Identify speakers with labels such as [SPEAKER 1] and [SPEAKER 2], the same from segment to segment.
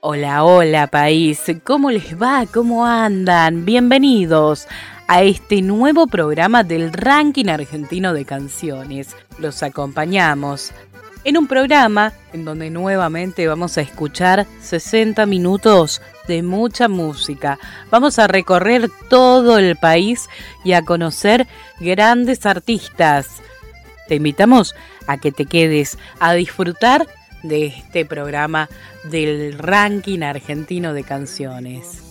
[SPEAKER 1] Hola, hola país, ¿cómo les va? ¿Cómo andan? Bienvenidos a este nuevo programa del ranking argentino de canciones. Los acompañamos en un programa en donde nuevamente vamos a escuchar 60 minutos de mucha música. Vamos a recorrer todo el país y a conocer grandes artistas. Te invitamos a que te quedes a disfrutar de este programa del ranking argentino de canciones.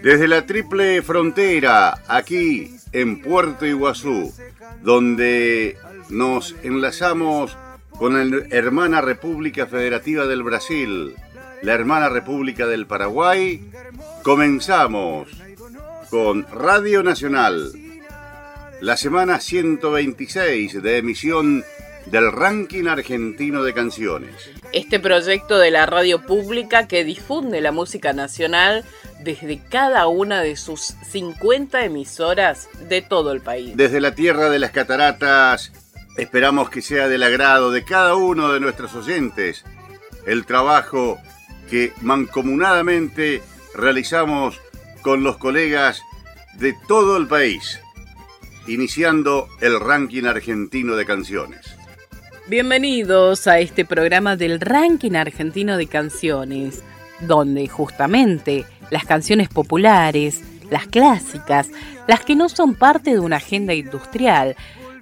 [SPEAKER 2] Desde la triple frontera, aquí en Puerto Iguazú, donde nos enlazamos con la hermana República Federativa del Brasil, la hermana República del Paraguay, comenzamos con Radio Nacional, la semana 126 de emisión del ranking argentino de canciones.
[SPEAKER 1] Este proyecto de la radio pública que difunde la música nacional desde cada una de sus 50 emisoras de todo el país.
[SPEAKER 2] Desde la tierra de las cataratas, esperamos que sea del agrado de cada uno de nuestros oyentes el trabajo que mancomunadamente realizamos con los colegas de todo el país, iniciando el ranking argentino de canciones.
[SPEAKER 1] Bienvenidos a este programa del ranking argentino de canciones, donde justamente las canciones populares, las clásicas, las que no son parte de una agenda industrial,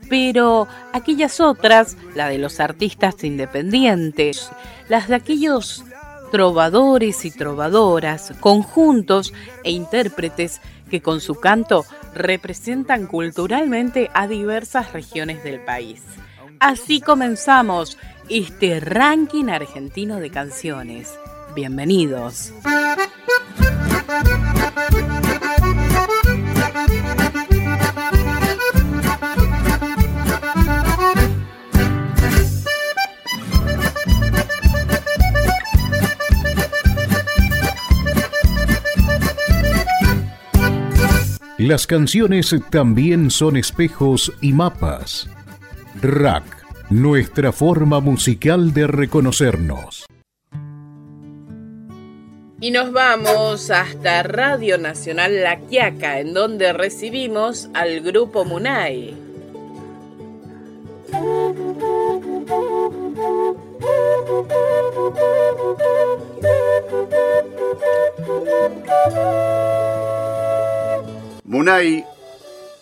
[SPEAKER 1] pero aquellas otras, la de los artistas independientes, las de aquellos trovadores y trovadoras, conjuntos e intérpretes que con su canto representan culturalmente a diversas regiones del país. Así comenzamos este ranking argentino de canciones. Bienvenidos.
[SPEAKER 3] Las canciones también son espejos y mapas Rack, nuestra forma musical de reconocernos.
[SPEAKER 1] Y nos vamos hasta Radio Nacional La Quiaca, en donde recibimos al grupo Munay.
[SPEAKER 2] Munay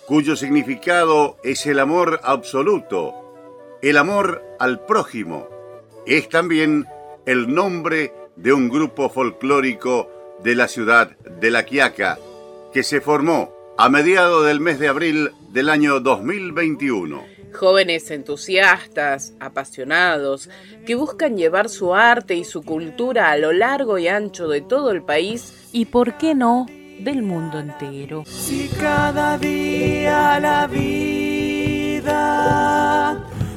[SPEAKER 2] cuyo significado es el amor absoluto, el amor al prójimo. Es también el nombre de un grupo folclórico de la ciudad de La Quiaca, que se formó a mediados del mes de abril del año 2021.
[SPEAKER 1] Jóvenes entusiastas, apasionados, que buscan llevar su arte y su cultura a lo largo y ancho de todo el país y, ¿por qué no?, del mundo entero.
[SPEAKER 4] Si cada día la vida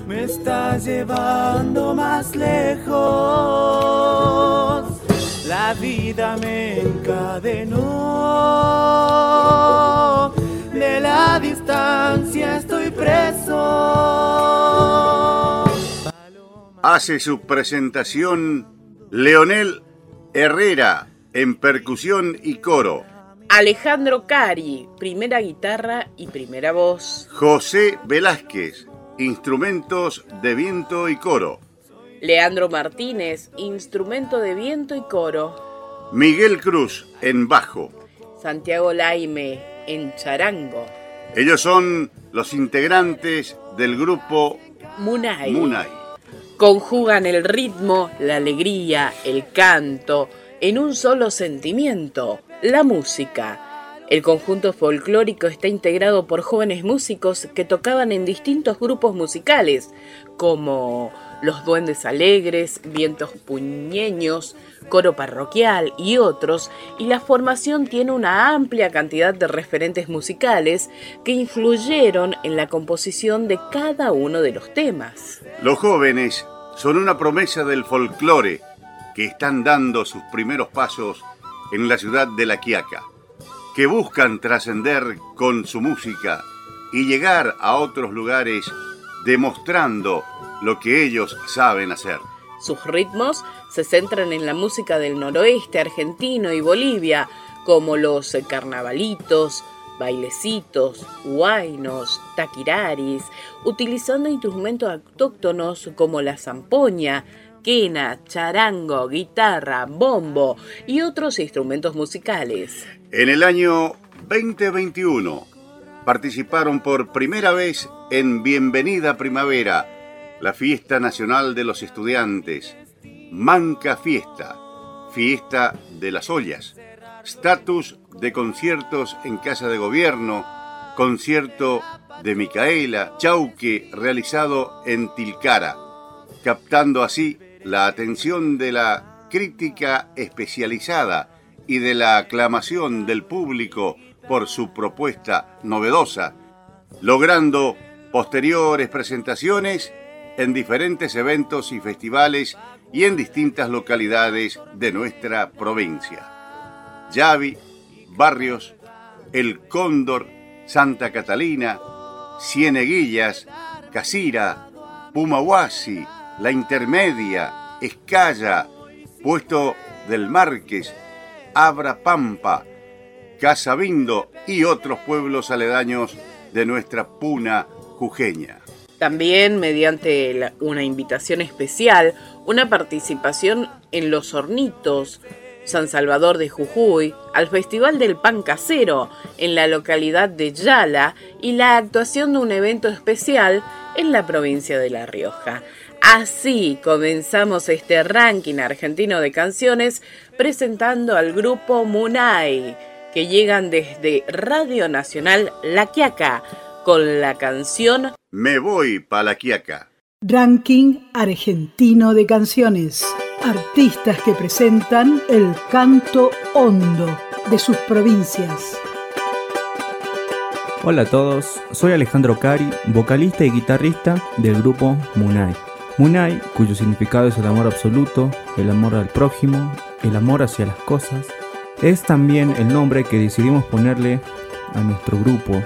[SPEAKER 4] me está llevando más lejos, la vida me encadenó, de la distancia estoy preso.
[SPEAKER 2] Hace su presentación Leonel Herrera en percusión y coro.
[SPEAKER 1] Alejandro Cari, primera guitarra y primera voz.
[SPEAKER 2] José Velázquez, instrumentos de viento y coro.
[SPEAKER 1] Leandro Martínez, instrumento de viento y coro.
[SPEAKER 2] Miguel Cruz, en bajo.
[SPEAKER 1] Santiago Laime, en charango.
[SPEAKER 2] Ellos son los integrantes del grupo
[SPEAKER 1] Munay.
[SPEAKER 2] Munay.
[SPEAKER 1] Conjugan el ritmo, la alegría, el canto, en un solo sentimiento, la música. El conjunto folclórico está integrado por jóvenes músicos que tocaban en distintos grupos musicales, como los Duendes Alegres, Vientos Puñeños, Coro Parroquial y otros, y la formación tiene una amplia cantidad de referentes musicales que influyeron en la composición de cada uno de los temas.
[SPEAKER 2] Los jóvenes son una promesa del folclore que están dando sus primeros pasos en la ciudad de La Quiaca, que buscan trascender con su música y llegar a otros lugares demostrando lo que ellos saben hacer.
[SPEAKER 1] Sus ritmos se centran en la música del noroeste argentino y Bolivia, como los carnavalitos, bailecitos, huaynos, taquiraris, utilizando instrumentos autóctonos como la zampoña, quena, charango, guitarra, bombo y otros instrumentos musicales.
[SPEAKER 2] En el año 2021 participaron por primera vez en Bienvenida Primavera, la fiesta nacional de los estudiantes, Manca Fiesta, fiesta de las ollas, status de conciertos en Casa de Gobierno, concierto de Micaela Chauque realizado en Tilcara, captando así la atención de la crítica especializada y de la aclamación del público por su propuesta novedosa, logrando posteriores presentaciones en diferentes eventos y festivales y en distintas localidades de nuestra provincia. Yavi, Barrios, El Cóndor, Santa Catalina, Cieneguillas, Casira, Pumahuasi, La Intermedia, Escaya, Puesto del Márquez, Abra Pampa, Casabindo y otros pueblos aledaños de nuestra puna jujeña.
[SPEAKER 1] También mediante una invitación especial, una participación en Los Hornitos, San Salvador de Jujuy, al Festival del Pan Casero en la localidad de Yala y la actuación de un evento especial en la provincia de La Rioja. Así comenzamos este ranking argentino de canciones presentando al grupo Munay que llegan desde Radio Nacional La Quiaca con la canción
[SPEAKER 2] Me voy pa La Quiaca.
[SPEAKER 5] Ranking argentino de canciones. Artistas que presentan el canto hondo de sus provincias.
[SPEAKER 6] Hola a todos, soy Alejandro Cari, vocalista y guitarrista del grupo Munay. Munay, cuyo significado es el amor absoluto, el amor al prójimo, el amor hacia las cosas, es también el nombre que decidimos ponerle a nuestro grupo,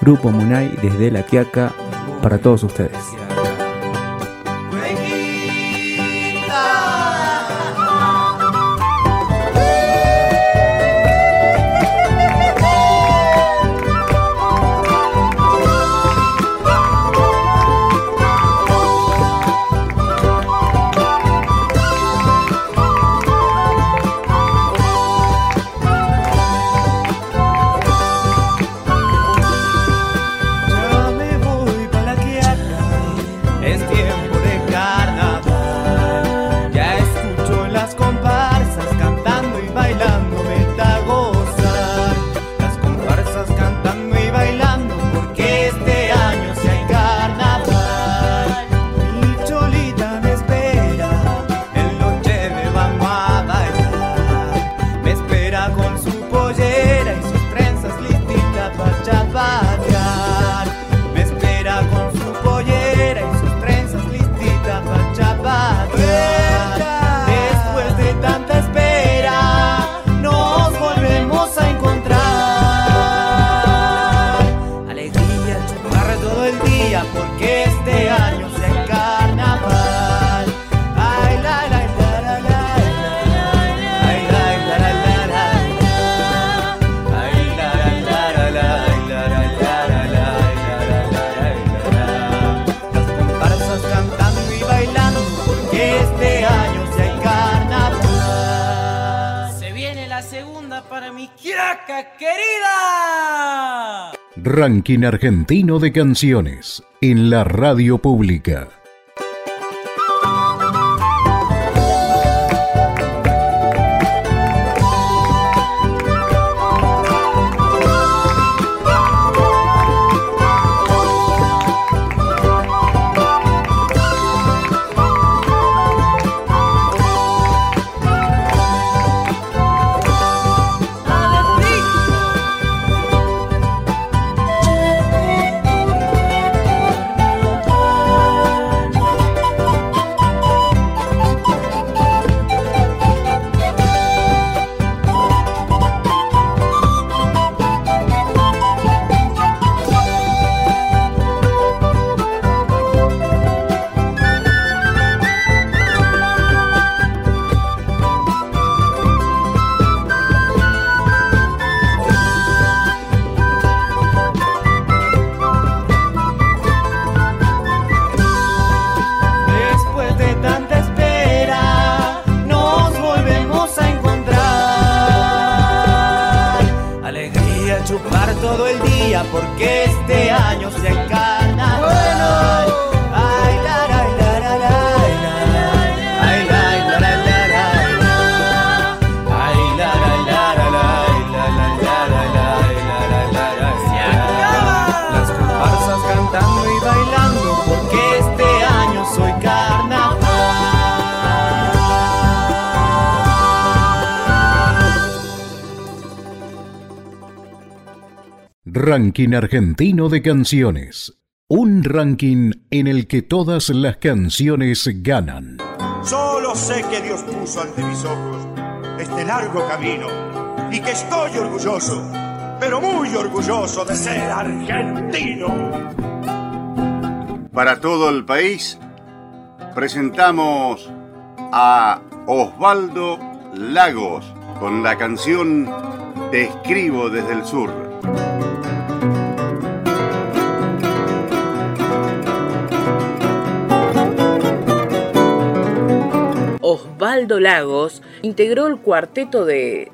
[SPEAKER 6] Grupo Munay desde La Quiaca, para todos ustedes.
[SPEAKER 4] Ranking argentino de canciones en la radio pública. chupar
[SPEAKER 3] todo el día porque este año se acaba. Ranking Argentino de Canciones. Un ranking en el que todas las canciones ganan.
[SPEAKER 7] Solo sé que Dios puso ante mis ojos este largo camino y que estoy orgulloso, pero muy orgulloso de ser argentino.
[SPEAKER 2] Para todo el país, presentamos a Osvaldo Lagos con la canción Te escribo desde el sur.
[SPEAKER 1] Osvaldo Lagos integró el cuarteto de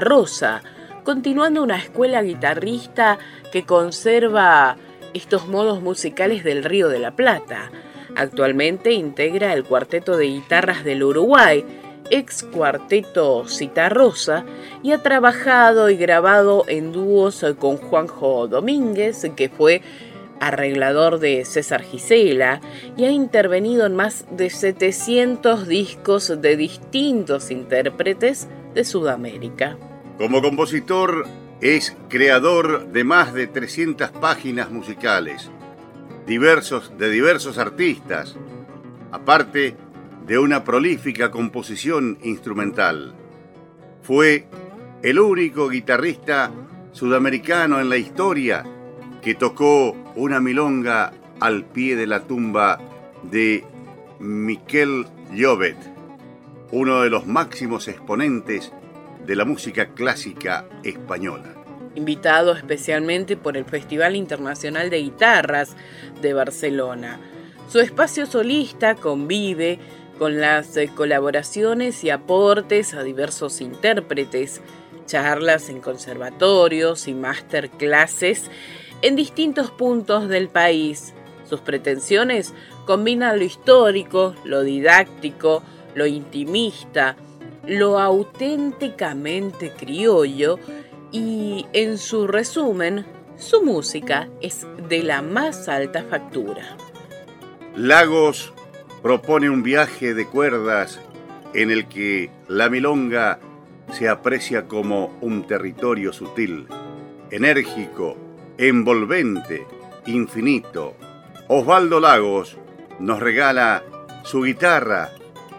[SPEAKER 1] Rosa, continuando una escuela guitarrista que conserva estos modos musicales del Río de la Plata. Actualmente integra el cuarteto de guitarras del Uruguay, ex cuarteto Rosa, y ha trabajado y grabado en dúos con Juanjo Domínguez, que fue arreglador de César Gisela y ha intervenido en más de 700 discos de distintos intérpretes de Sudamérica.
[SPEAKER 2] Como compositor es creador de más de 300 páginas musicales, diversos, de diversos artistas, aparte de una prolífica composición instrumental. Fue el único guitarrista sudamericano en la historia que tocó una milonga al pie de la tumba de Miquel Llobet, uno de los máximos exponentes de la música clásica española.
[SPEAKER 1] Invitado especialmente por el Festival Internacional de Guitarras de Barcelona. Su espacio solista convive con las colaboraciones y aportes a diversos intérpretes, charlas en conservatorios y masterclasses en distintos puntos del país. Sus pretensiones combinan lo histórico, lo didáctico, lo intimista, lo auténticamente criollo y, en su resumen, su música es de la más alta factura.
[SPEAKER 2] Lagos propone un viaje de cuerdas en el que la milonga se aprecia como un territorio sutil, enérgico, envolvente, infinito. Osvaldo Lagos nos regala su guitarra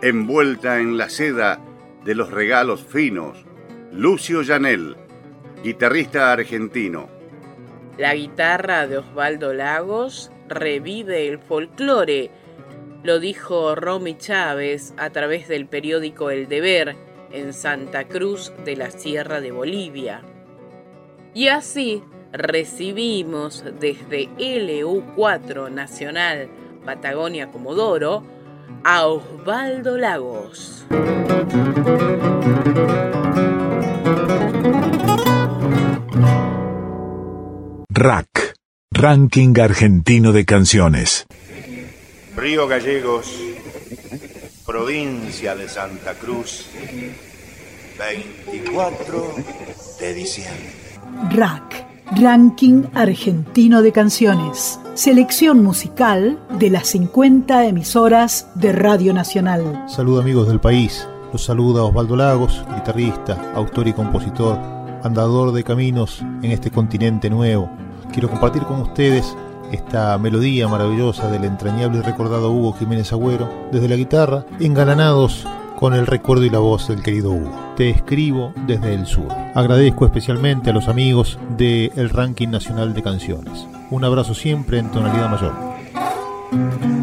[SPEAKER 2] envuelta en la seda de los regalos finos. Lucio Llanel, guitarrista argentino.
[SPEAKER 1] La guitarra de Osvaldo Lagos revive el folclore, lo dijo Romy Chávez a través del periódico El Deber en Santa Cruz de la Sierra de Bolivia. Y así recibimos desde LU4 Nacional Patagonia Comodoro a Osvaldo Lagos.
[SPEAKER 8] RAC, Ranking Argentino de Canciones.
[SPEAKER 7] Río Gallegos, provincia de Santa Cruz, 24 de diciembre.
[SPEAKER 5] RAC Ranking Argentino de Canciones. Selección musical de las 50 emisoras de Radio Nacional.
[SPEAKER 9] Saludo amigos del país. Los saluda Osvaldo Lagos, guitarrista, autor y compositor, andador de caminos en este continente nuevo. Quiero compartir con ustedes esta melodía maravillosa del entrañable y recordado Hugo Jiménez Agüero desde la guitarra, engalanados con el recuerdo y la voz del querido Hugo. Te escribo desde el sur. Agradezco especialmente a los amigos del Ranking Nacional de Canciones. Un abrazo siempre en tonalidad mayor.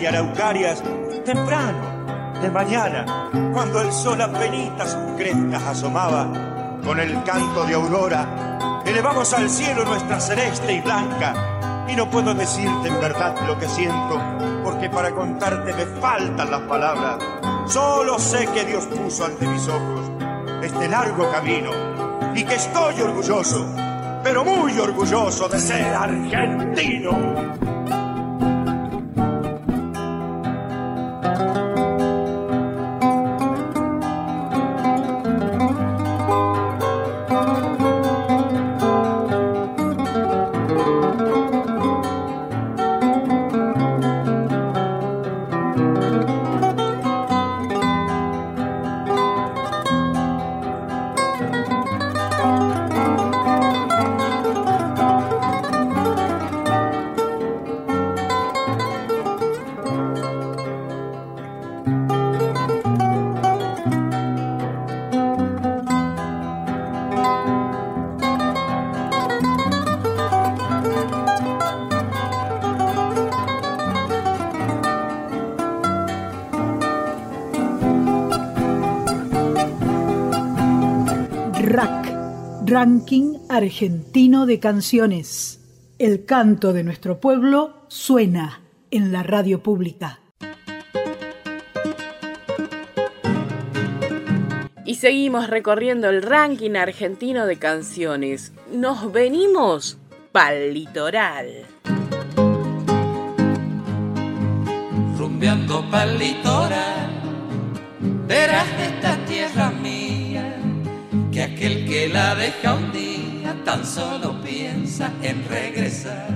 [SPEAKER 7] Y araucarias, temprano, de mañana, cuando el sol apenas sus crestas asomaba, con el canto de aurora, elevamos al cielo nuestra celeste y blanca. Y no puedo decirte en verdad lo que siento, porque para contarte me faltan las palabras. Solo sé que Dios puso ante mis ojos este largo camino y que estoy orgulloso, pero muy orgulloso de ser argentino.
[SPEAKER 5] Ranking Argentino de Canciones. El canto de nuestro pueblo suena en la radio pública.
[SPEAKER 1] Y seguimos recorriendo el ranking argentino de canciones. Nos venimos pa'l litoral.
[SPEAKER 10] Rumbeando pa'l litoral, verás esta tierra que aquel que la deja un día tan solo piensa en regresar.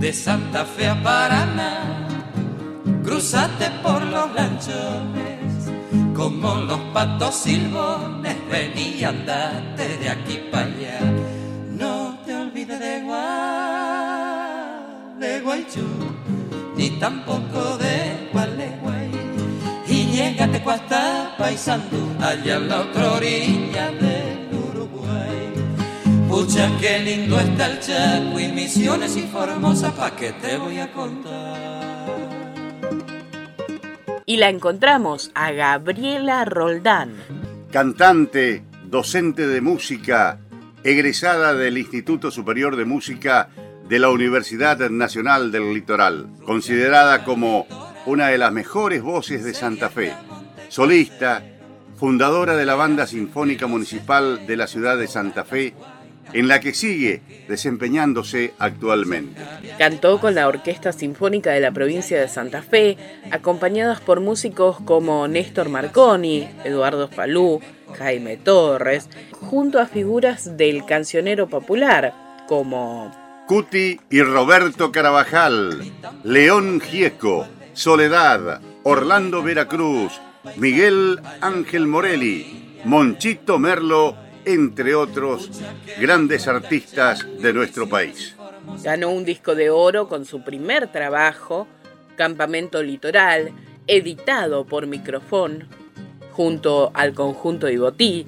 [SPEAKER 10] De Santa Fe a Paraná, cruzate por los lanchones, como los patos silbones, ven y andate de aquí para allá. No te olvides de Guay, de Guaychú, ni tampoco de Gualeguay llégate cuesta paisando allá en la otra orilla del Uruguay. Pucha, qué lindo está el Chaco y Misiones y Formosa, pa' que te voy a contar.
[SPEAKER 1] Y la encontramos a Gabriela Roldán.
[SPEAKER 2] Cantante, docente de música, egresada del Instituto Superior de Música de la Universidad Nacional del Litoral, considerada como una de las mejores voces de Santa Fe, solista, fundadora de la Banda Sinfónica Municipal de la ciudad de Santa Fe, en la que sigue desempeñándose actualmente.
[SPEAKER 1] Cantó con la Orquesta Sinfónica de la provincia de Santa Fe, acompañadas por músicos como Néstor Marconi, Eduardo Falú, Jaime Torres, junto a figuras del cancionero popular como
[SPEAKER 2] Cuti y Roberto Carabajal, León Gieco, Soledad, Orlando Veracruz, Miguel Ángel Morelli, Monchito Merlo, entre otros grandes artistas de nuestro país.
[SPEAKER 1] Ganó un disco de oro con su primer trabajo, Campamento Litoral, editado por Microfón, junto al conjunto Ibotí.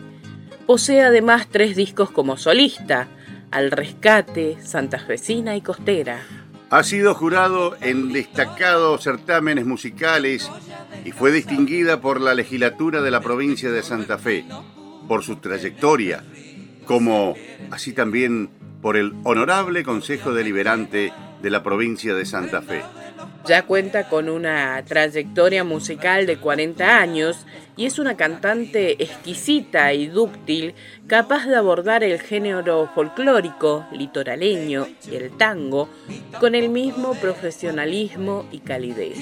[SPEAKER 1] Posee además tres discos como solista, Al Rescate, Santa Fecina y Costera.
[SPEAKER 2] Ha sido jurado en destacados certámenes musicales y fue distinguida por la legislatura de la provincia de Santa Fe, por su trayectoria, como así también por el Honorable Consejo Deliberante de la provincia de Santa Fe.
[SPEAKER 1] Ya cuenta con una trayectoria musical de 40 años y es una cantante exquisita y dúctil, capaz de abordar el género folclórico, litoraleño y el tango con el mismo profesionalismo y calidez.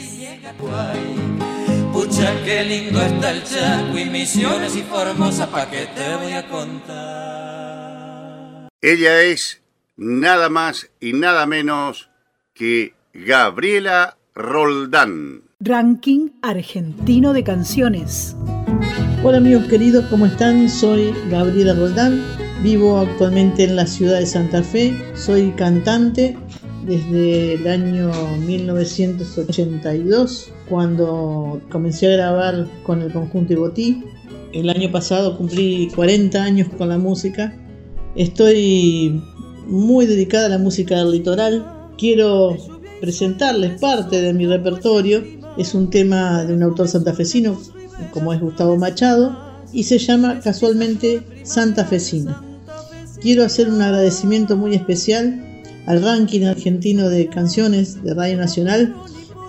[SPEAKER 10] Pucha, qué lindo está el Chaco y Misiones y Formosa, ¿pa' qué te voy a contar?
[SPEAKER 2] Ella es nada más y nada menos que Gabriela Roldán.
[SPEAKER 5] Ranking argentino de canciones.
[SPEAKER 11] Hola amigos queridos, ¿cómo están? Soy Gabriela Roldán, vivo actualmente en la ciudad de Santa Fe, soy cantante desde el año 1982, cuando comencé a grabar con el conjunto Ibotí. El año pasado cumplí 40 años con la música. Estoy muy dedicada a la música del litoral. Quiero presentarles parte de mi repertorio. Es un tema de un autor santafesino, como es Gustavo Machado, y se llama casualmente Santa Fecina. Quiero hacer un agradecimiento muy especial al ranking argentino de canciones de Radio Nacional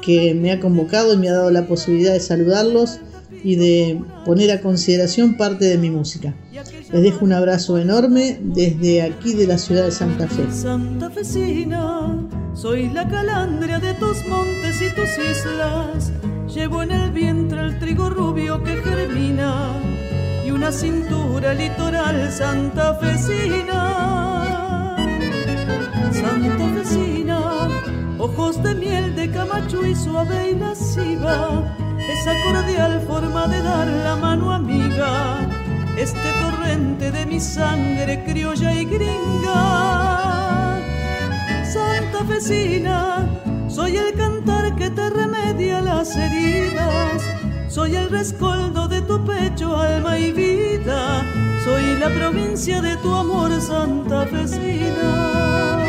[SPEAKER 11] que me ha convocado y me ha dado la posibilidad de saludarlos y de poner a consideración parte de mi música. Les dejo un abrazo enorme desde aquí de la ciudad de Santa Fe.
[SPEAKER 12] Santa Fecina, soy la calandria de tus montes y tus islas. Llevo en el vientre el trigo rubio que germina y una cintura litoral santafesina. Santafesina, ojos de miel de Camacho y suave y lasciva, esa cordial forma de dar la mano amiga, este torrente de mi sangre criolla y gringa. Santafesina, soy el cantar que te remedia las heridas, soy el rescoldo de tu pecho, alma y vida, soy la provincia de tu amor, santafesina.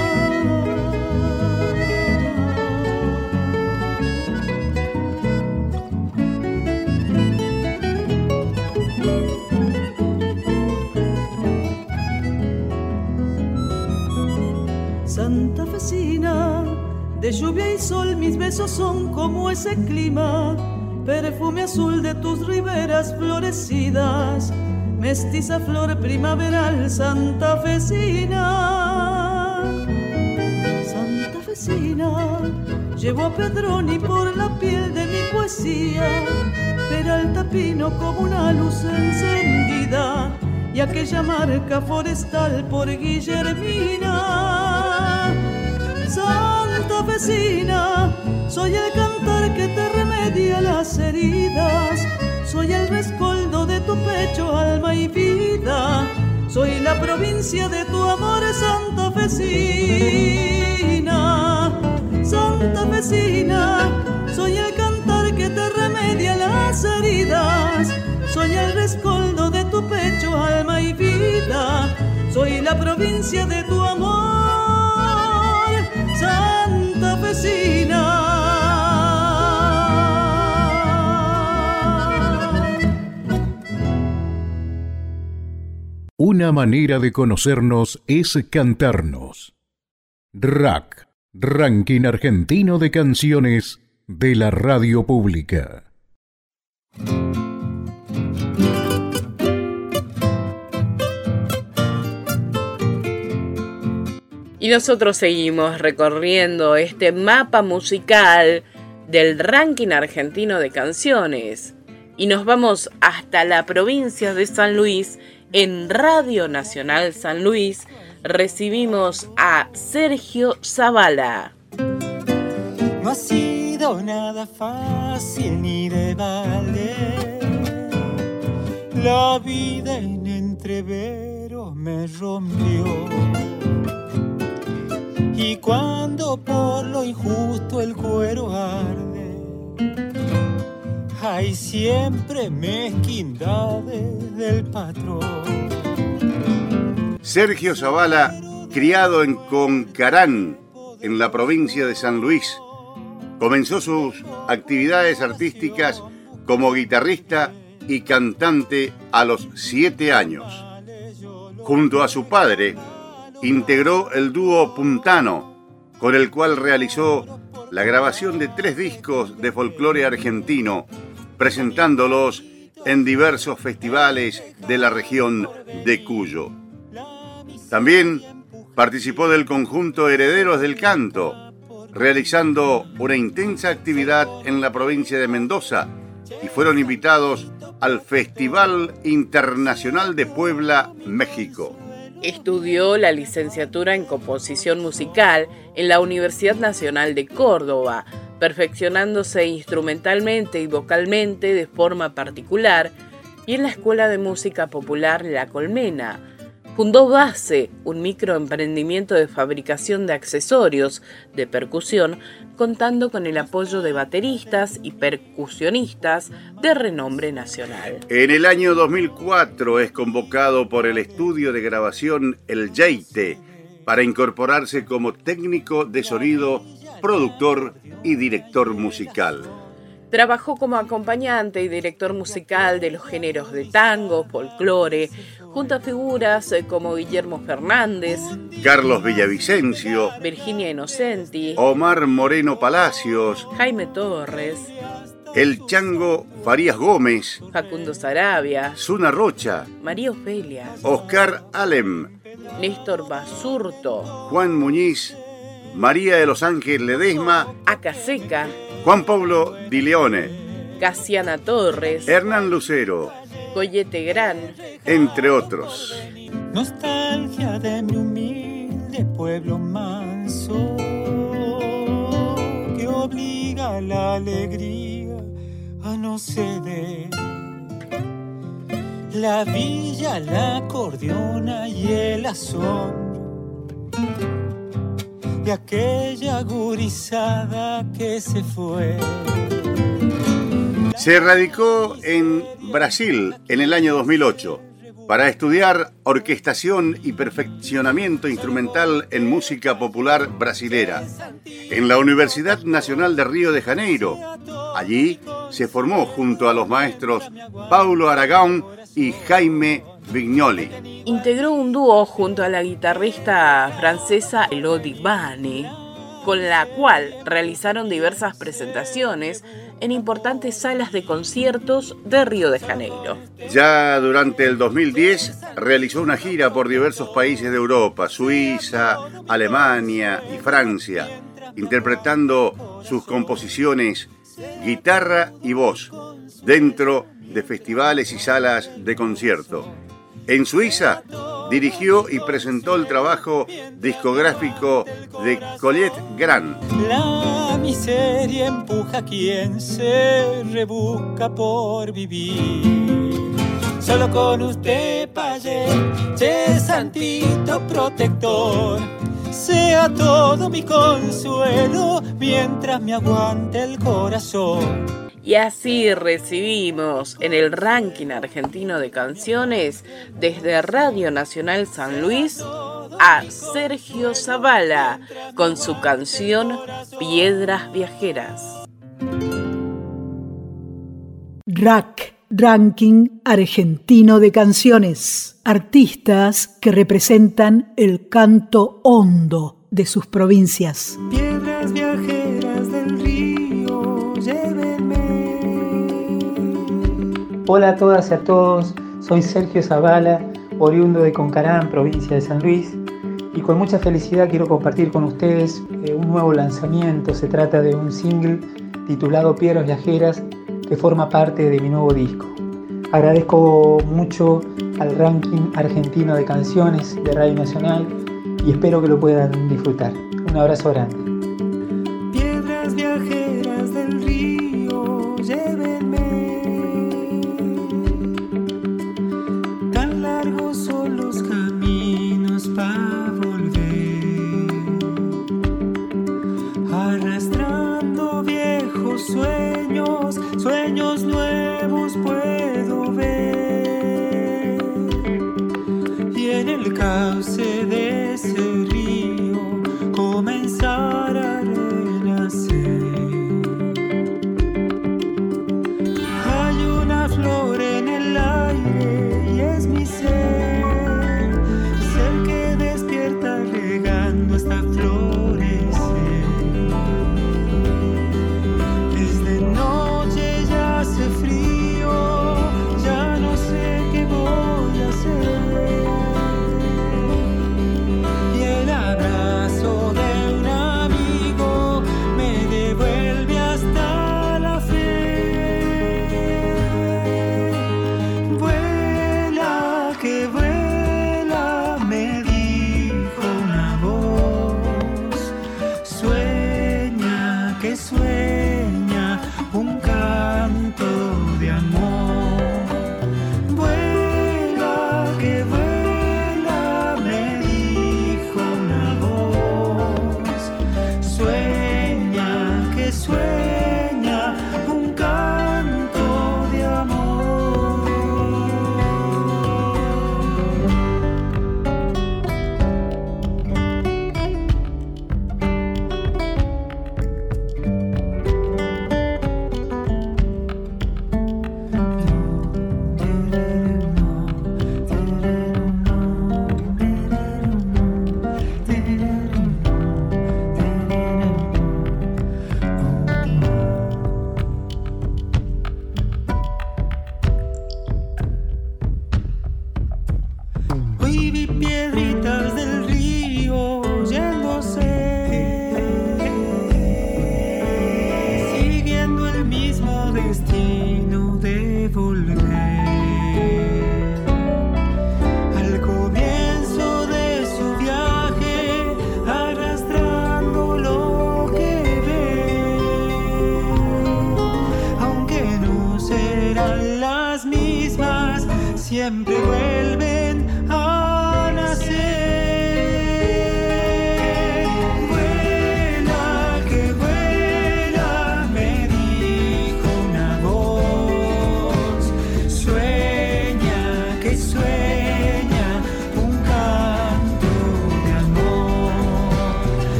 [SPEAKER 12] Santafesina, de lluvia y sol mis besos son como ese clima, perfume azul de tus riberas florecidas, mestiza flor primaveral santafesina. Santafesina, llevo a Pedroni por la piel de mi poesía, peralta pino como una luz encendida. Y aquella marca forestal por Guillermina. Santa vecina, soy el cantar que te remedia las heridas, soy el rescoldo de tu pecho, alma y vida, soy la provincia de tu amor, Santa vecina. Santa vecina, soy el cantar que te remedia las heridas, soy el rescoldo de tu pecho, alma y vida, soy la provincia de tu amor.
[SPEAKER 3] Una manera de conocernos es cantarnos. RAC, Ranking Argentino de Canciones de la Radio Pública.
[SPEAKER 1] Y nosotros seguimos recorriendo este mapa musical del ranking argentino de canciones. Y nos vamos hasta la provincia de San Luis en Radio Nacional San Luis recibimos a Sergio Zavala.
[SPEAKER 13] No ha sido nada fácil ni de valer. La vida en entrevero me rompió. Y cuando por lo injusto el cuero arde, hay siempre mezquindades del patrón.
[SPEAKER 2] Sergio Zavala, criado en Concarán, en la provincia de San Luis, comenzó sus actividades artísticas como guitarrista y cantante a los siete años. Junto a su padre, integró el dúo Puntano, con el cual realizó la grabación de tres discos de folclore argentino, presentándolos en diversos festivales de la región de Cuyo. También participó del conjunto Herederos del Canto, realizando una intensa actividad en la provincia de Mendoza y fueron invitados al Festival Internacional de Puebla, México.
[SPEAKER 1] Estudió la licenciatura en composición musical en la Universidad Nacional de Córdoba, perfeccionándose instrumentalmente y vocalmente de forma particular, y en la Escuela de Música Popular La Colmena, fundó Base, un microemprendimiento de fabricación de accesorios de percusión, contando con el apoyo de bateristas y percusionistas de renombre nacional.
[SPEAKER 2] En el año 2004 es convocado por el estudio de grabación El Yeite para incorporarse como técnico de sonido, productor y director musical.
[SPEAKER 1] Trabajó como acompañante y director musical de los géneros de tango, folclore, junto a figuras eh, como Guillermo Fernández,
[SPEAKER 2] Carlos Villavicencio,
[SPEAKER 1] Virginia Inocenti,
[SPEAKER 2] Omar Moreno Palacios,
[SPEAKER 1] Jaime Torres,
[SPEAKER 2] El Chango Farías Gómez,
[SPEAKER 1] Facundo Sarabia,
[SPEAKER 2] Zuna Rocha,
[SPEAKER 1] María Ofelia,
[SPEAKER 2] Oscar Alem,
[SPEAKER 1] Néstor Basurto,
[SPEAKER 2] Juan Muñiz, María de los Ángeles Ledesma,
[SPEAKER 1] Acaseca,
[SPEAKER 2] Juan Pablo Di Leone,
[SPEAKER 1] Casiana Torres,
[SPEAKER 2] Hernán Lucero,
[SPEAKER 1] Coyete Gran,
[SPEAKER 2] entre otros.
[SPEAKER 13] Nostalgia de mi humilde pueblo manso que obliga a la alegría a no ceder. La villa, la acordeona y el asombro de aquella gurizada que se fue.
[SPEAKER 2] Se radicó en Brasil en el año 2008 para estudiar orquestación y perfeccionamiento instrumental en música popular brasilera en la Universidad Nacional de Río de Janeiro. Allí se formó junto a los maestros Paulo Aragón y Jaime Vignoli.
[SPEAKER 1] Integró un dúo junto a la guitarrista francesa Elodie Bane, con la cual realizaron diversas presentaciones en importantes salas de conciertos de Río de Janeiro.
[SPEAKER 2] Ya durante el 2010 realizó una gira por diversos países de Europa, Suiza, Alemania y Francia, interpretando sus composiciones guitarra y voz dentro de festivales y salas de concierto. En Suiza dirigió y presentó el trabajo discográfico de Colette Gran.
[SPEAKER 13] La miseria empuja a quien se rebusca por vivir. Solo con usted, Payé, che santito protector, sea todo mi consuelo mientras me aguante el corazón.
[SPEAKER 1] Y así recibimos en el ranking argentino de canciones desde Radio Nacional San Luis a Sergio Zavala con su canción Piedras Viajeras.
[SPEAKER 5] Rack, Ranking Argentino de Canciones. Artistas que representan el canto hondo de sus provincias.
[SPEAKER 14] Piedras Viajeras.
[SPEAKER 13] Hola a todas y a todos, soy Sergio Zavala, oriundo de Concarán, provincia de San Luis, y con mucha felicidad quiero compartir con ustedes eh, un nuevo lanzamiento. Se trata de un single titulado Piedras Viajeras que forma parte de mi nuevo disco. Agradezco mucho al ranking argentino de canciones de Radio Nacional y espero que lo puedan disfrutar. Un abrazo grande.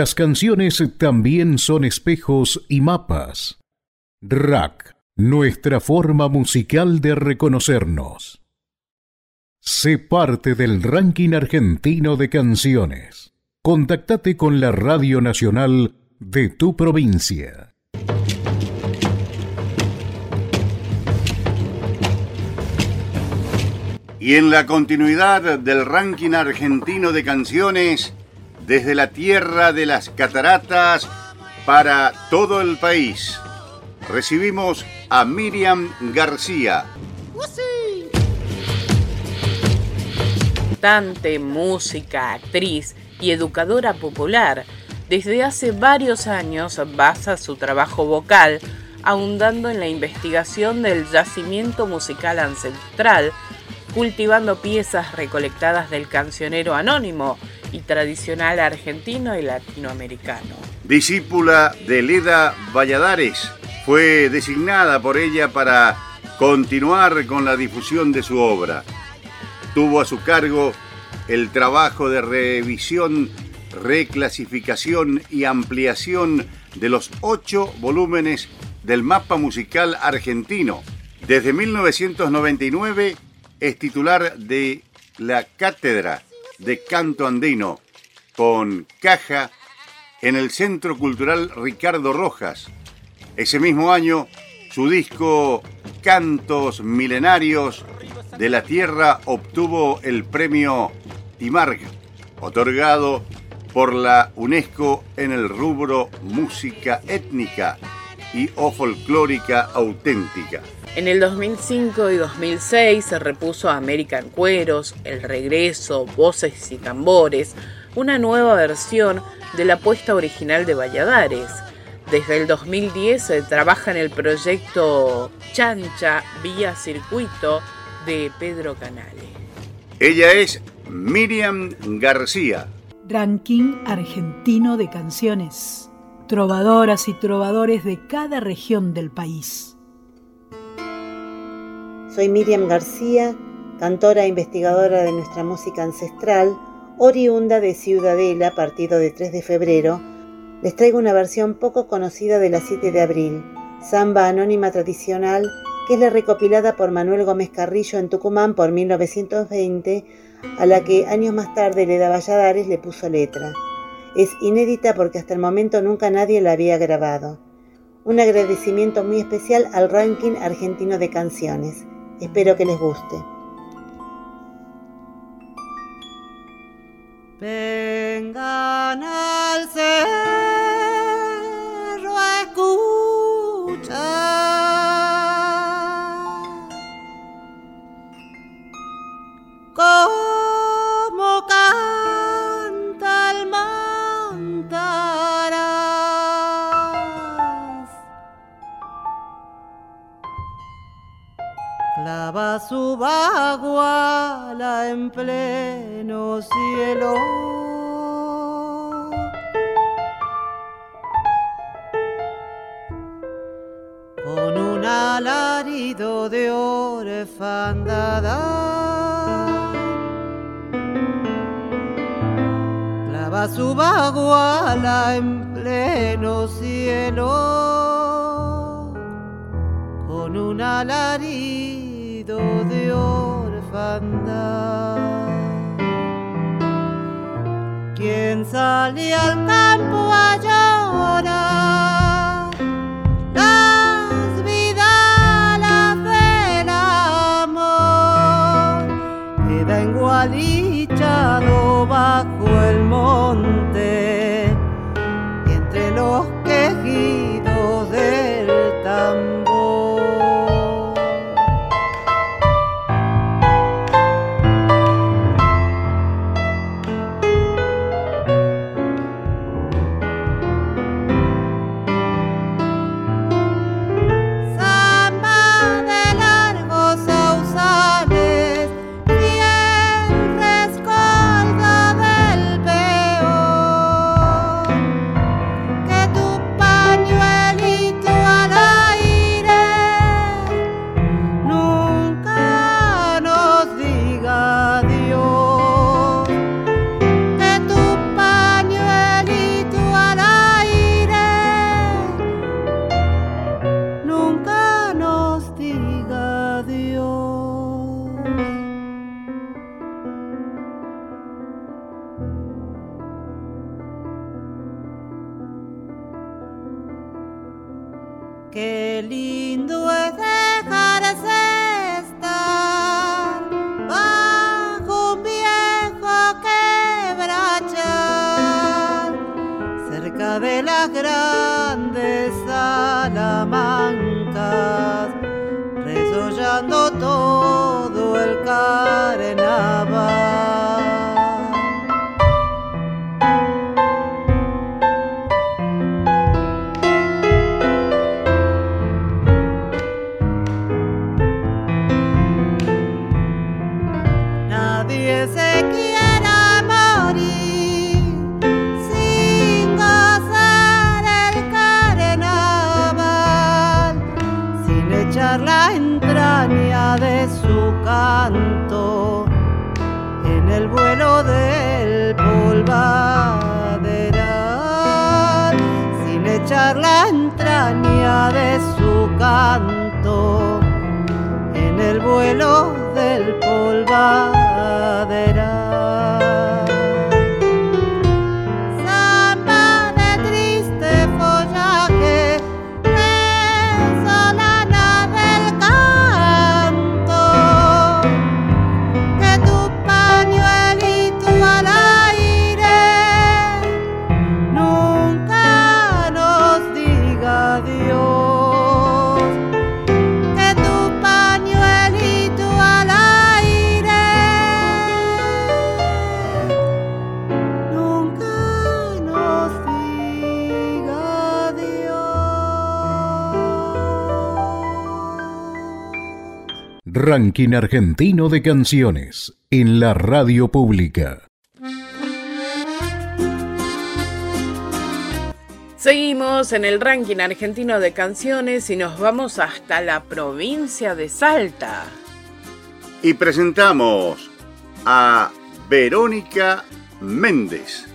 [SPEAKER 14] Las
[SPEAKER 3] canciones también son espejos y mapas. Rack, nuestra forma musical de reconocernos. Sé parte del ranking argentino de canciones. Contactate con la Radio Nacional de tu provincia.
[SPEAKER 2] Y en la continuidad del ranking argentino de canciones, desde la tierra de las cataratas para todo el país, recibimos a Miriam García.
[SPEAKER 1] Cantante, música, actriz y educadora popular, desde hace varios años basa su trabajo vocal ahondando en la investigación del yacimiento musical ancestral cultivando piezas recolectadas del cancionero anónimo y tradicional argentino y latinoamericano.
[SPEAKER 2] Discípula de Leda Valladares, fue designada por ella para continuar con la difusión de su obra. Tuvo a su cargo el trabajo de revisión, reclasificación y ampliación de los ocho volúmenes del mapa musical argentino. Desde 1999 es titular de la Cátedra de Canto Andino con caja en el Centro Cultural Ricardo Rojas. Ese mismo año, su disco Cantos Milenarios de la Tierra obtuvo el premio Timarg, otorgado por la UNESCO en el rubro música étnica y o folclórica auténtica.
[SPEAKER 1] En el 2005 y 2006 se repuso American Cueros, El Regreso, Voces y Tambores, una nueva versión de la puesta original de Valladares. Desde el 2010 se trabaja en el proyecto Chancha Vía Circuito de Pedro Canale.
[SPEAKER 2] Ella es Miriam García.
[SPEAKER 5] Ranking argentino de canciones. Trovadoras y trovadores de cada región del país.
[SPEAKER 15] Soy Miriam García, cantora e investigadora de nuestra música ancestral, oriunda de Ciudadela, partido de 3 de febrero. Les traigo una versión poco conocida de la 7 de abril, samba anónima tradicional, que es la recopilada por Manuel Gómez Carrillo en Tucumán por 1920, a la que años más tarde Leda Valladares le puso letra. Es inédita porque hasta el momento nunca nadie la había grabado. Un agradecimiento muy especial al ranking argentino de canciones. Espero que les guste.
[SPEAKER 16] Vengan al cerro Su baguala en pleno cielo. Con un alarido de orfandad. Clava su baguala en pleno cielo con un alarido de orfandad. Quien sale al campo a llorar las vidalas del amor queda engualichado bajo el monte
[SPEAKER 3] Ranking Argentino de Canciones en la radio pública.
[SPEAKER 1] Seguimos en el ranking argentino de canciones y nos vamos hasta la provincia de Salta.
[SPEAKER 2] Y presentamos a Verónica Méndez.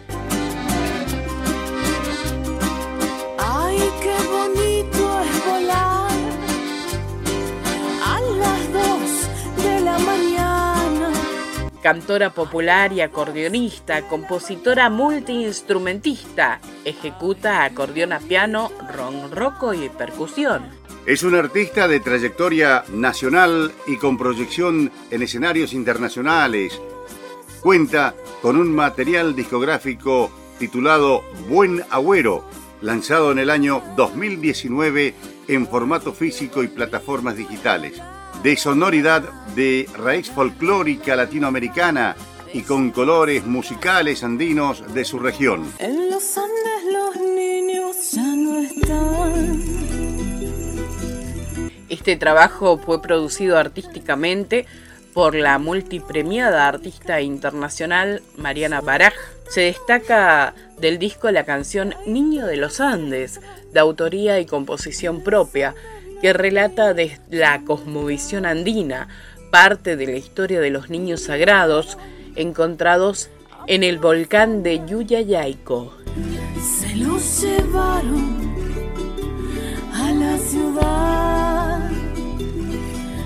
[SPEAKER 1] Cantora popular y acordeonista, compositora multiinstrumentista, ejecuta acordeón a piano, ronroco y percusión.
[SPEAKER 2] Es un artista de trayectoria nacional y con proyección en escenarios internacionales. Cuenta con un material discográfico titulado Buen Agüero, lanzado en el año 2019 en formato físico y plataformas digitales. De sonoridad de raíz folclórica latinoamericana y con colores musicales andinos de su región.
[SPEAKER 17] En los Andes los niños ya no están.
[SPEAKER 1] Este trabajo fue producido artísticamente por la multipremiada artista internacional Mariana Baraj. Se destaca del disco la canción Niño de los Andes, de autoría y composición propia, que relata desde la cosmovisión andina parte de la historia de los niños sagrados encontrados en el volcán de Yuyayaico.
[SPEAKER 17] Se los llevaron a la ciudad,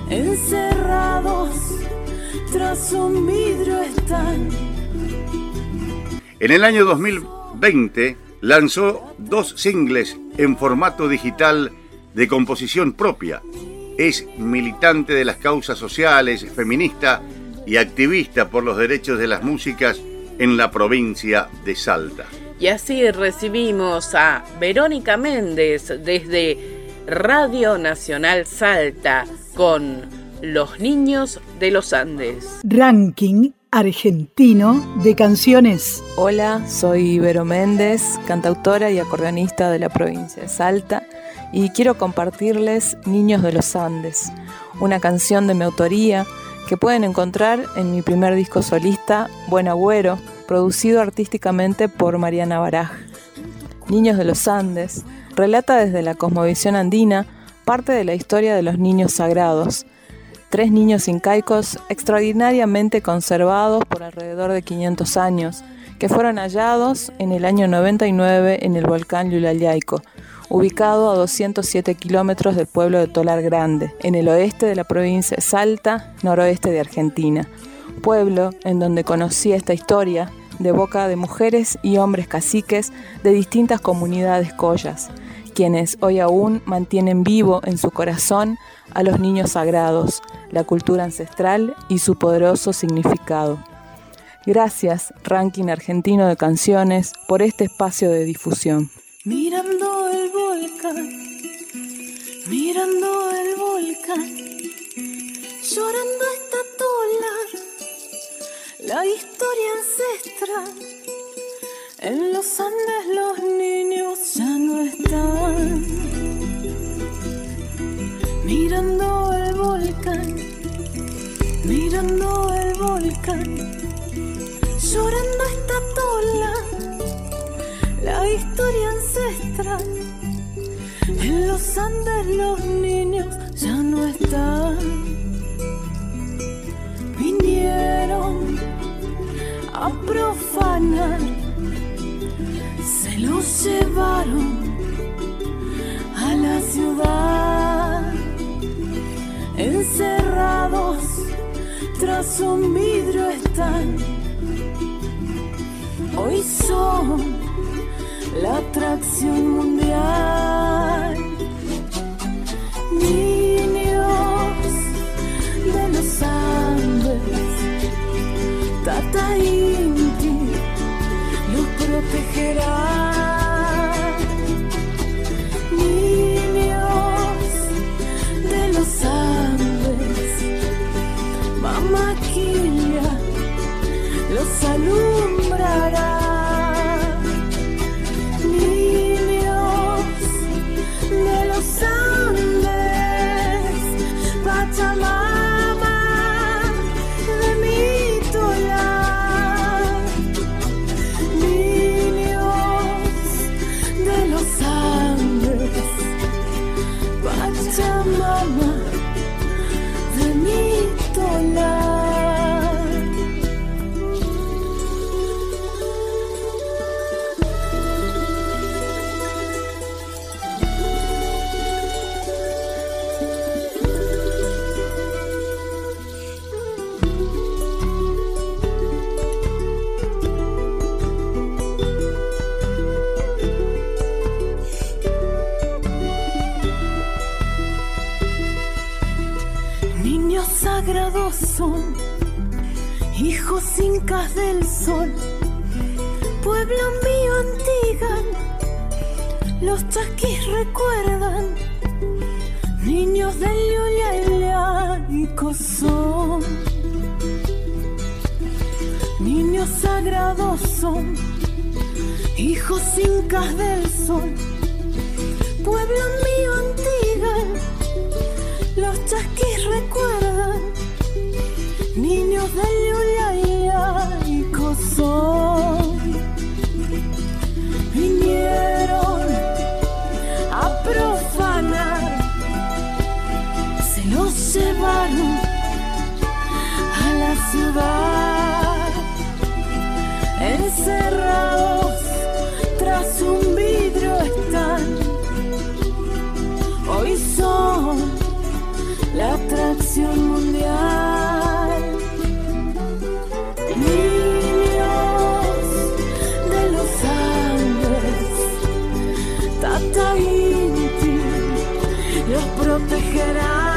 [SPEAKER 17] encerrados tras un vidrio están.
[SPEAKER 2] En el año 2020 lanzó dos singles en formato digital de composición propia. Es militante de las causas sociales, feminista y activista por los derechos de las músicas en la provincia de Salta.
[SPEAKER 1] Y así recibimos a Verónica Méndez desde Radio Nacional Salta con Los Niños de los Andes.
[SPEAKER 5] Ranking argentino de canciones.
[SPEAKER 18] Hola, soy Vero Méndez, cantautora y acordeonista de la provincia de Salta, y quiero compartirles Niños de los Andes, una canción de mi autoría que pueden encontrar en mi primer disco solista, Buen Agüero, producido artísticamente por Mariana Baraj. Niños de los Andes relata desde la cosmovisión andina parte de la historia de los niños sagrados, tres niños incaicos extraordinariamente conservados por alrededor de 500 años, que fueron hallados en el año 99 en el volcán Yulayaico, ubicado a 207 kilómetros del pueblo de Tolar Grande, en el oeste de la provincia de Salta, noroeste de Argentina. Pueblo en donde conocí esta historia de boca de mujeres y hombres caciques de distintas comunidades collas, quienes hoy aún mantienen vivo en su corazón a los niños sagrados, la cultura ancestral y su poderoso significado. Gracias, Ranking Argentino de Canciones, por este espacio de difusión.
[SPEAKER 17] Mirando el volcán, mirando el volcán, llorando esta tola, la historia ancestral. En los Andes los niños ya no están. Mirando el volcán, mirando el volcán, llorando esta tola la historia ancestral. En los Andes los niños ya no están. Vinieron a profanar, los llevaron a la ciudad, encerrados tras un vidrio están. Hoy son la atracción mundial. Niños de los Andes, Tata Inti los protegerá. Niños de los Andes, Mamá Quilla los alumbrará. Los protegerá.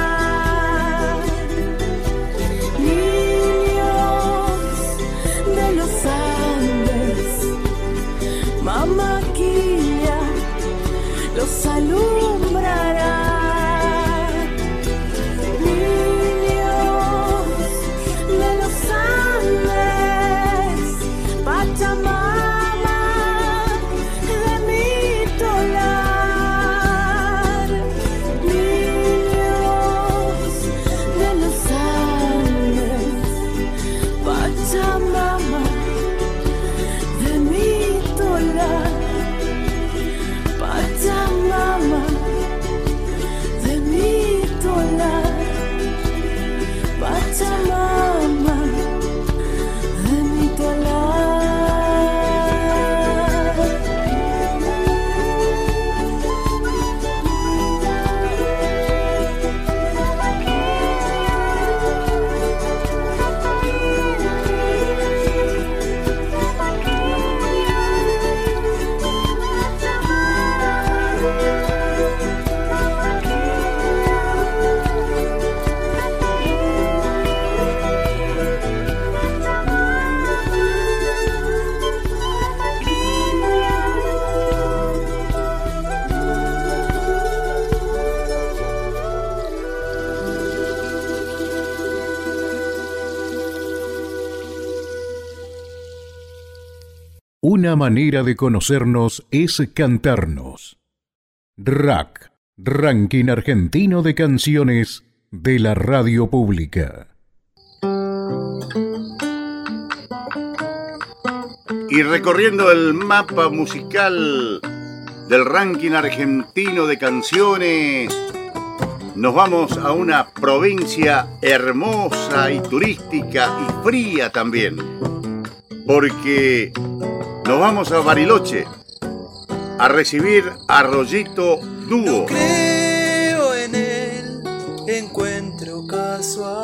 [SPEAKER 3] Manera de conocernos es cantarnos. RAC, Ranking Argentino de Canciones de la Radio Pública.
[SPEAKER 2] Y recorriendo el mapa musical del ranking argentino de canciones, nos vamos a una provincia hermosa y turística y fría también. Porque nos vamos a Bariloche a recibir a Rollito Dúo.
[SPEAKER 14] creo en el encuentro casual.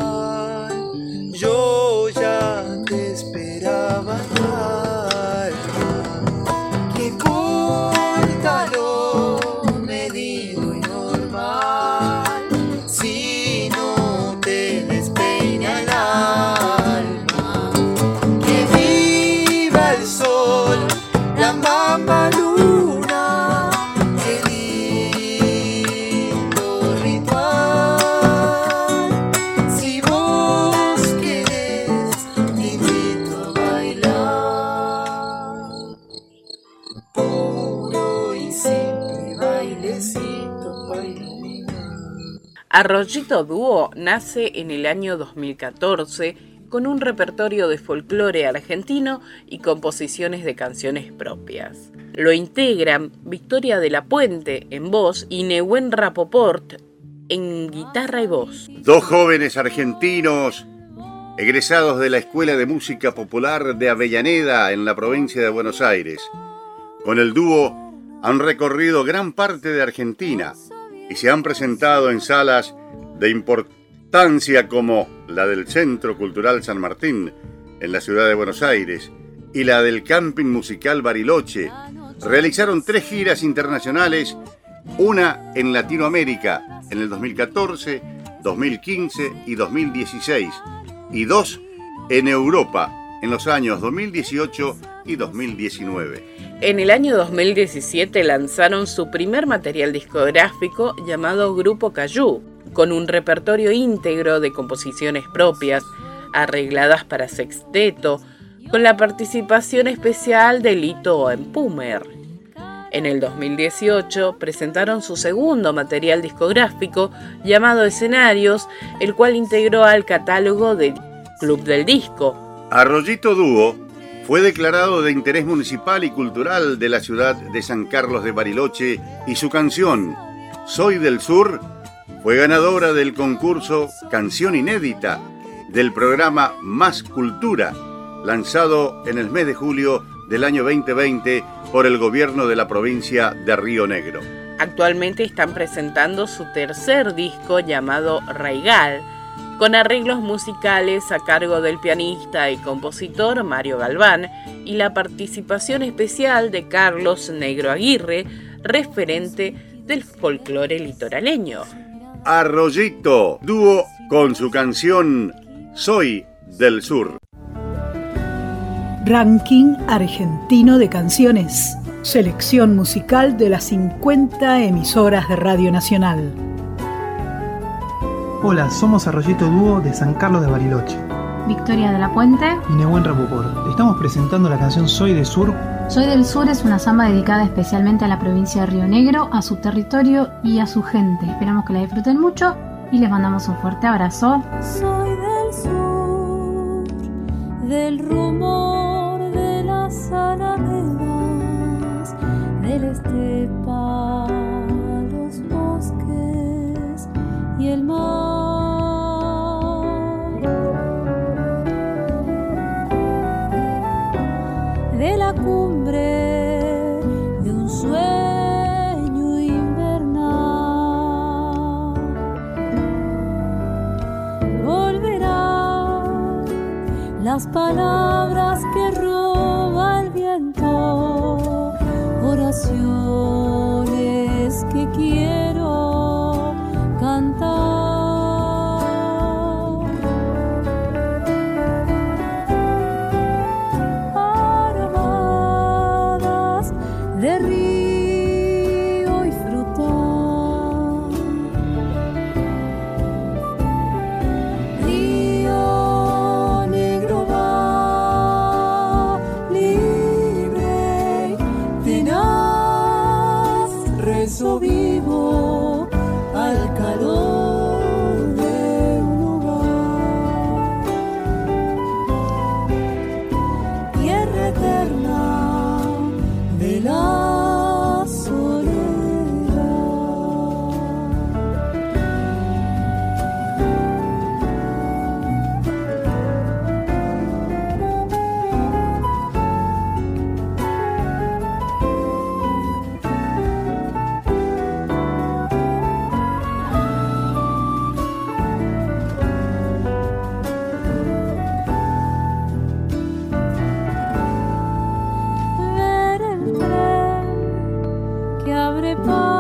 [SPEAKER 1] Arroyito Dúo nace en el año 2014 con un repertorio de folclore argentino y composiciones de canciones propias. Lo integran Victoria de la Puente en voz y Nehuen Rapoport en guitarra y voz.
[SPEAKER 2] Dos jóvenes argentinos egresados de la Escuela de Música Popular de Avellaneda en la provincia de Buenos Aires. Con el dúo han recorrido gran parte de Argentina y se han presentado en salas de importancia como la del Centro Cultural San Martín en la ciudad de Buenos Aires y la del Camping Musical Bariloche. Realizaron tres giras internacionales, una en Latinoamérica en el 2014, 2015 y 2016 y dos en Europa en los años 2018 y 2019.
[SPEAKER 1] En el año 2017 lanzaron su primer material discográfico llamado Grupo Cayú, con un repertorio íntegro de composiciones propias, arregladas para sexteto, con la participación especial de Lito Empumer. En el 2018 presentaron su segundo material discográfico llamado Escenarios, el cual integró al catálogo del Club del Disco.
[SPEAKER 2] Arroyito Dúo fue declarado de interés municipal y cultural de la ciudad de San Carlos de Bariloche y su canción Soy del Sur fue ganadora del concurso Canción Inédita del programa Más Cultura, lanzado en el mes de julio del año 2020 por el gobierno de la provincia de Río Negro.
[SPEAKER 1] Actualmente están presentando su tercer disco llamado Raigal, con arreglos musicales a cargo del pianista y compositor Mario Galván y la participación especial de Carlos Negro Aguirre, referente del folclore litoraleño.
[SPEAKER 2] Arroyito, dúo con su canción Soy del Sur.
[SPEAKER 5] Ranking Argentino de Canciones. Selección musical de las 50 emisoras de Radio Nacional.
[SPEAKER 19] Hola, somos Arroyito Dúo de San Carlos de Bariloche
[SPEAKER 20] Victoria de la Puente.
[SPEAKER 19] y Nehuen Rapoport. Estamos presentando la canción Soy de Sur.
[SPEAKER 20] Soy del Sur es una samba dedicada especialmente a la provincia de Río Negro, a su territorio y a su gente. Esperamos que la disfruten mucho y les mandamos un fuerte abrazo.
[SPEAKER 17] Soy del sur, del rumor de las alamedas, del estepa, las palabras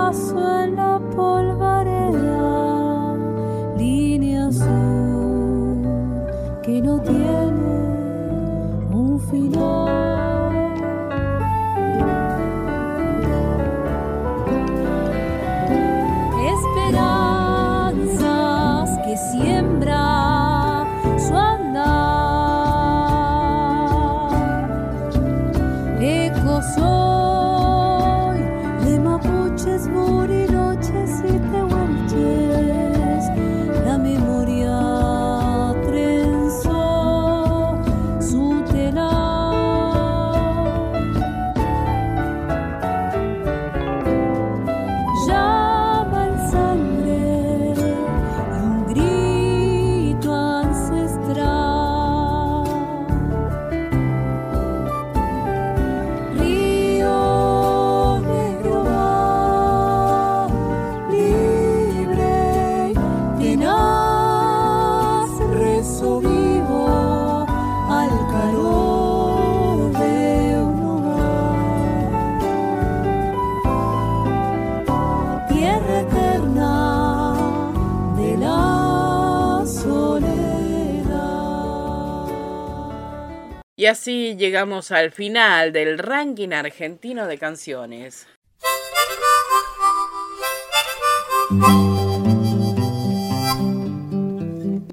[SPEAKER 17] paso en la Y
[SPEAKER 1] así llegamos al final del ranking argentino de canciones.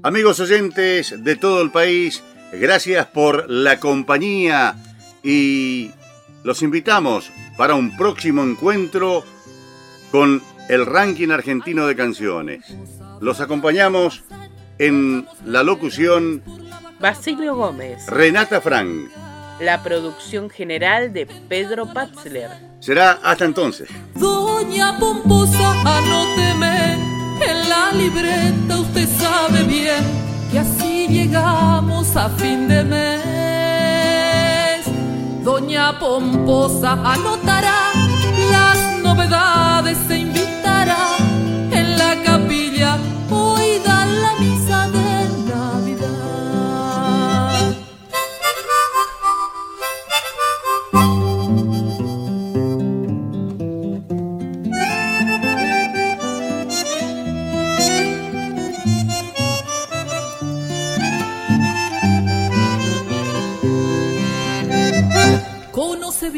[SPEAKER 2] Amigos oyentes de todo el país, gracias por la compañía y los invitamos para un próximo encuentro con el ranking argentino de canciones. Los acompañamos en la locución
[SPEAKER 1] Basilio Gómez.
[SPEAKER 2] Renata Frank.
[SPEAKER 1] La producción general de Pedro Patzler.
[SPEAKER 2] Será hasta entonces.
[SPEAKER 21] Doña Pomposa, anóteme en la libreta, usted sabe bien que así llegamos a fin de mes. Doña Pomposa anotará las novedades, se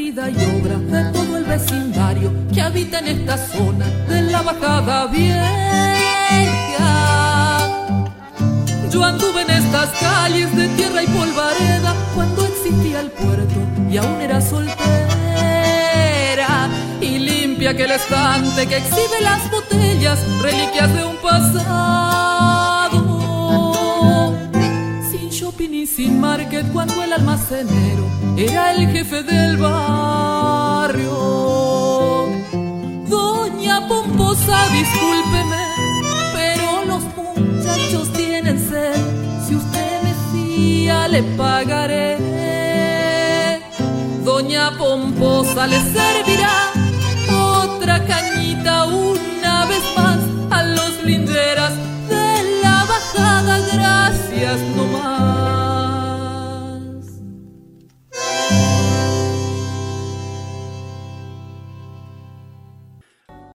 [SPEAKER 21] y obra de todo el vecindario que habita en esta zona de la bajada vieja. Yo anduve en estas calles de tierra y polvareda cuando existía el puerto y aún era soltera y limpia que el estante que exhibe las botellas, reliquias de un pasado sin market cuando el almacenero era el jefe del barrio. Doña Pomposa, discúlpeme, pero los muchachos tienen sed. Si usted me fía, le pagaré. Doña Pomposa le servirá otra cañita una vez más a los linderas de la bajada. Gracias nomás.